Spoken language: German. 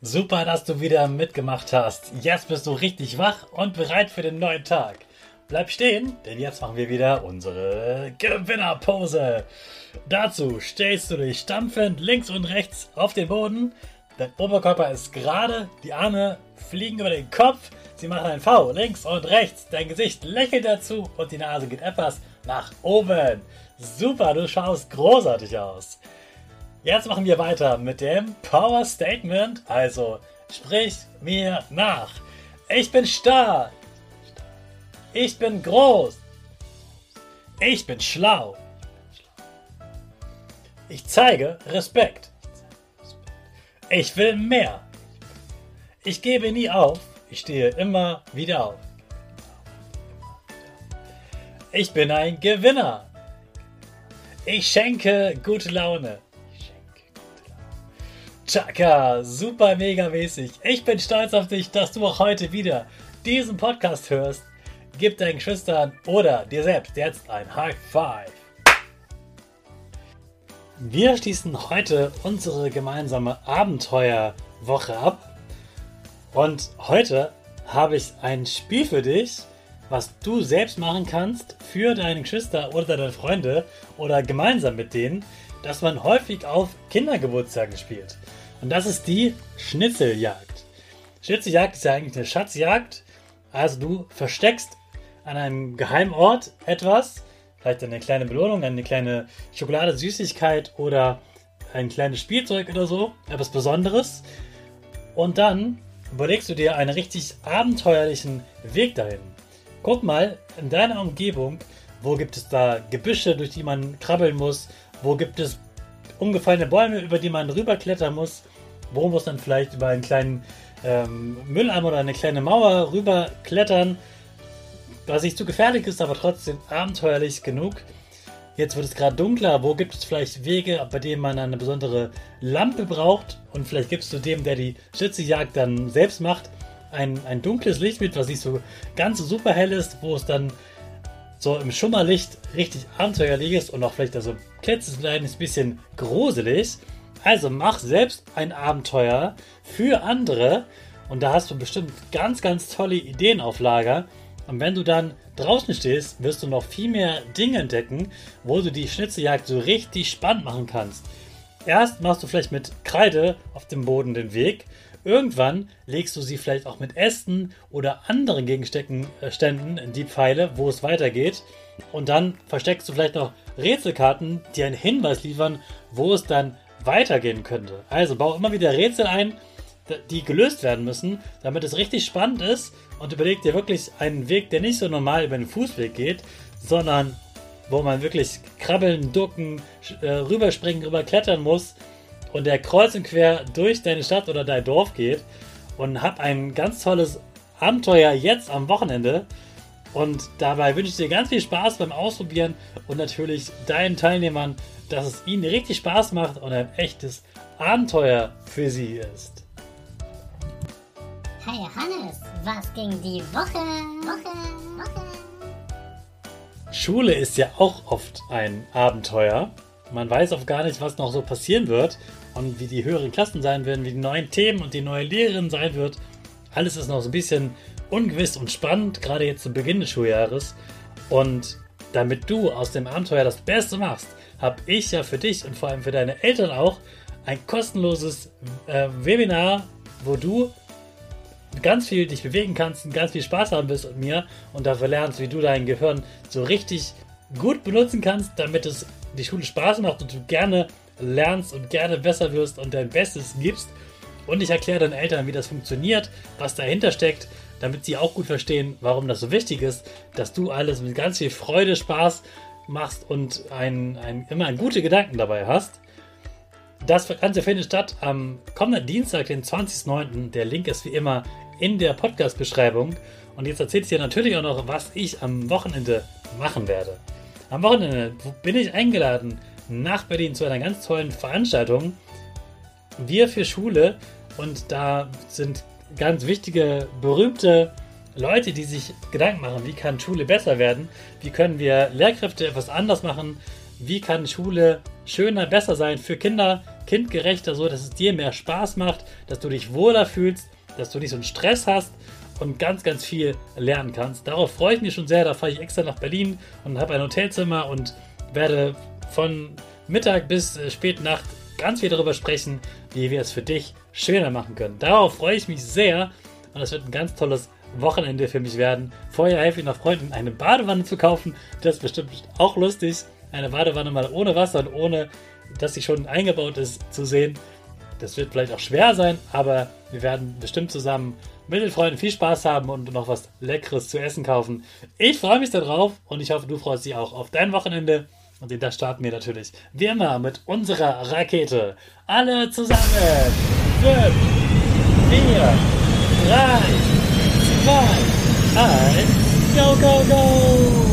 Super, dass du wieder mitgemacht hast. Jetzt bist du richtig wach und bereit für den neuen Tag. Bleib stehen, denn jetzt machen wir wieder unsere Gewinnerpose. Dazu stellst du dich stampfend links und rechts auf den Boden. Dein Oberkörper ist gerade, die Arme fliegen über den Kopf. Sie machen ein V links und rechts. Dein Gesicht lächelt dazu und die Nase geht etwas nach oben. Super, du schaust großartig aus. Jetzt machen wir weiter mit dem Power Statement. Also sprich mir nach. Ich bin stark. Ich bin groß. Ich bin schlau. Ich zeige Respekt. Ich will mehr. Ich gebe nie auf. Ich stehe immer wieder auf. Ich bin ein Gewinner. Ich schenke gute Laune. Chaka, super mega mäßig. Ich bin stolz auf dich, dass du auch heute wieder diesen Podcast hörst. Gib deinen Geschwistern oder dir selbst jetzt ein High Five. Wir schließen heute unsere gemeinsame Abenteuerwoche ab. Und heute habe ich ein Spiel für dich, was du selbst machen kannst für deine Geschwister oder deine Freunde oder gemeinsam mit denen, das man häufig auf Kindergeburtstagen spielt. Und das ist die Schnitzeljagd. Schnitzeljagd ist ja eigentlich eine Schatzjagd. Also du versteckst an einem geheimen Ort etwas, vielleicht eine kleine Belohnung, eine kleine Schokolade, Süßigkeit oder ein kleines Spielzeug oder so, etwas Besonderes. Und dann überlegst du dir einen richtig abenteuerlichen Weg dahin. Guck mal in deiner Umgebung, wo gibt es da Gebüsche, durch die man krabbeln muss, wo gibt es umgefallene Bäume, über die man rüberklettern muss. Wo muss dann vielleicht über einen kleinen ähm, Mülleimer oder eine kleine Mauer rüberklettern, was nicht zu gefährlich ist, aber trotzdem abenteuerlich genug. Jetzt wird es gerade dunkler. Wo gibt es vielleicht Wege, bei denen man eine besondere Lampe braucht? Und vielleicht gibst du dem, der die Schützejagd dann selbst macht, ein, ein dunkles Licht mit, was nicht so ganz so super hell ist, wo es dann so im Schummerlicht richtig abenteuerlich ist und auch vielleicht also klitzekleines bisschen gruselig. Also mach selbst ein Abenteuer für andere und da hast du bestimmt ganz, ganz tolle Ideen auf Lager. Und wenn du dann draußen stehst, wirst du noch viel mehr Dinge entdecken, wo du die Schnitzeljagd so richtig spannend machen kannst. Erst machst du vielleicht mit Kreide auf dem Boden den Weg Irgendwann legst du sie vielleicht auch mit Ästen oder anderen Gegenständen äh, in die Pfeile, wo es weitergeht. Und dann versteckst du vielleicht noch Rätselkarten, die einen Hinweis liefern, wo es dann weitergehen könnte. Also bau immer wieder Rätsel ein, die gelöst werden müssen, damit es richtig spannend ist und überleg dir wirklich einen Weg, der nicht so normal über den Fußweg geht, sondern wo man wirklich krabbeln, ducken, äh, rüberspringen, rüberklettern muss und der kreuz und quer durch deine Stadt oder dein Dorf geht und hab ein ganz tolles Abenteuer jetzt am Wochenende. Und dabei wünsche ich dir ganz viel Spaß beim Ausprobieren und natürlich deinen Teilnehmern, dass es ihnen richtig Spaß macht und ein echtes Abenteuer für sie ist. Hey Hannes, was ging die Woche? Woche, Woche. Schule ist ja auch oft ein Abenteuer. Man weiß oft gar nicht, was noch so passieren wird. Und wie die höheren Klassen sein werden, wie die neuen Themen und die neue Lehrerin sein wird. Alles ist noch so ein bisschen ungewiss und spannend, gerade jetzt zu Beginn des Schuljahres. Und damit du aus dem Abenteuer das Beste machst, habe ich ja für dich und vor allem für deine Eltern auch ein kostenloses äh, Webinar, wo du ganz viel dich bewegen kannst und ganz viel Spaß haben wirst mit mir und dafür lernst, wie du dein Gehirn so richtig gut benutzen kannst, damit es die Schule Spaß macht und du gerne lernst und gerne besser wirst und dein Bestes gibst. Und ich erkläre deinen Eltern, wie das funktioniert, was dahinter steckt, damit sie auch gut verstehen, warum das so wichtig ist, dass du alles mit ganz viel Freude, Spaß machst und ein, ein, immer gute Gedanken dabei hast. Das Ganze findet statt am kommenden Dienstag, den 20.09. Der Link ist wie immer in der Podcast-Beschreibung. Und jetzt erzähle ich dir natürlich auch noch, was ich am Wochenende machen werde. Am Wochenende bin ich eingeladen nach Berlin zu einer ganz tollen Veranstaltung. Wir für Schule. Und da sind ganz wichtige, berühmte Leute, die sich Gedanken machen, wie kann Schule besser werden? Wie können wir Lehrkräfte etwas anders machen? Wie kann Schule schöner, besser sein für Kinder, kindgerechter, so dass es dir mehr Spaß macht, dass du dich wohler fühlst, dass du nicht so einen Stress hast und ganz, ganz viel lernen kannst. Darauf freue ich mich schon sehr. Da fahre ich extra nach Berlin und habe ein Hotelzimmer und werde von Mittag bis äh, spät Nacht ganz viel darüber sprechen, wie wir es für dich schöner machen können. Darauf freue ich mich sehr und es wird ein ganz tolles Wochenende für mich werden. Vorher helfe ich noch Freunden, eine Badewanne zu kaufen. Das ist bestimmt auch lustig. Eine Badewanne mal ohne Wasser und ohne, dass sie schon eingebaut ist, zu sehen. Das wird vielleicht auch schwer sein, aber wir werden bestimmt zusammen mit den Freunden viel Spaß haben und noch was Leckeres zu essen kaufen. Ich freue mich darauf und ich hoffe, du freust dich auch auf dein Wochenende. Und in das starten wir natürlich wie immer mit unserer Rakete. Alle zusammen. 5, 4, 3, 2, 1, go, go, go!